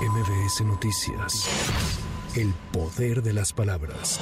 MBS Noticias. El poder de las palabras.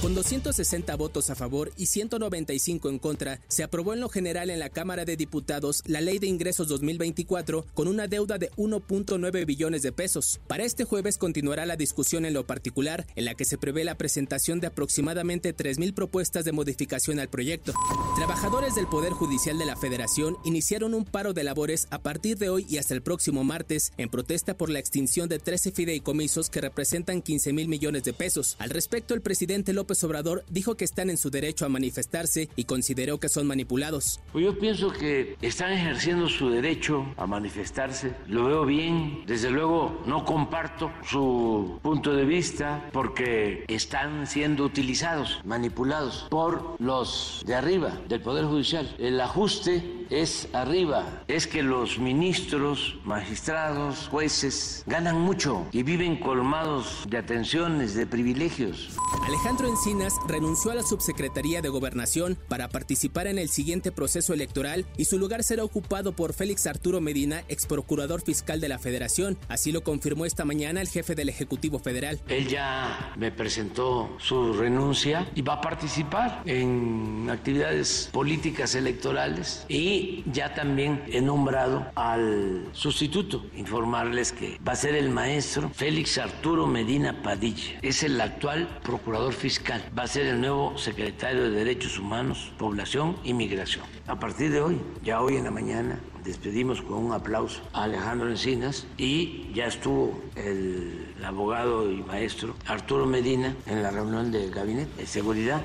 Con 260 votos a favor y 195 en contra, se aprobó en lo general en la Cámara de Diputados la Ley de Ingresos 2024 con una deuda de 1.9 billones de pesos. Para este jueves continuará la discusión en lo particular, en la que se prevé la presentación de aproximadamente 3.000 propuestas de modificación al proyecto. Trabajadores del Poder Judicial de la Federación iniciaron un paro de labores a partir de hoy y hasta el próximo martes en protesta por la extinción de 13 fideicomisos que representan 15 mil millones de pesos. Al respecto, el presidente López Obrador dijo que están en su derecho a manifestarse y consideró que son manipulados. Pues yo pienso que están ejerciendo su derecho a manifestarse. Lo veo bien. Desde luego no comparto su punto de vista porque están siendo utilizados, manipulados por los de arriba del Poder Judicial. El ajuste es arriba. Es que los ministros, magistrados, jueces ganan mucho y viven colmados de atenciones, de privilegios. Alejandro Encinas renunció a la subsecretaría de Gobernación para participar en el siguiente proceso electoral y su lugar será ocupado por Félix Arturo Medina, ex procurador fiscal de la Federación. Así lo confirmó esta mañana el jefe del Ejecutivo Federal. Él ya me presentó su renuncia y va a participar en actividades políticas electorales y ya también he nombrado al sustituto, informarles que va a ser el maestro Félix Arturo Medina Padilla. Es el actual procurador fiscal. Va a ser el nuevo secretario de Derechos Humanos, Población y Migración. A partir de hoy, ya hoy en la mañana, despedimos con un aplauso a Alejandro Encinas y ya estuvo el, abogado y maestro Arturo Medina en la reunión del gabinete de seguridad.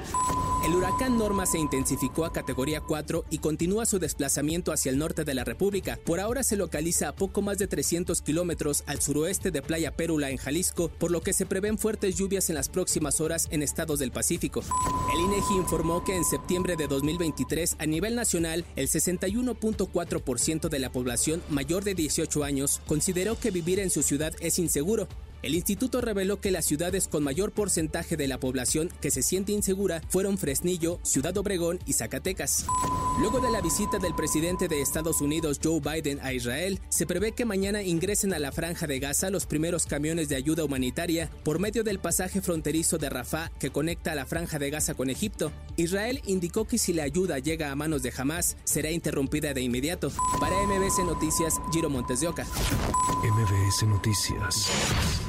El huracán Norma se intensificó a categoría 4 y continúa su desplazamiento hacia el norte de la República. Por ahora se localiza a poco más de 300 kilómetros al suroeste de Playa Pérula en Jalisco, por lo que se prevén fuertes lluvias en las próximas horas en estados del Pacífico. El INEGI informó que en septiembre de 2023 a nivel nacional el 61.4% de la población mayor de 18 años consideró que vivir en su ciudad es inseguro. El instituto reveló que las ciudades con mayor porcentaje de la población que se siente insegura fueron Fresnillo, Ciudad Obregón y Zacatecas. Luego de la visita del presidente de Estados Unidos Joe Biden a Israel, se prevé que mañana ingresen a la franja de Gaza los primeros camiones de ayuda humanitaria por medio del pasaje fronterizo de Rafah que conecta a la franja de Gaza con Egipto. Israel indicó que si la ayuda llega a manos de Hamas, será interrumpida de inmediato. Para MBS Noticias, Giro Montes de Oca. MBS Noticias.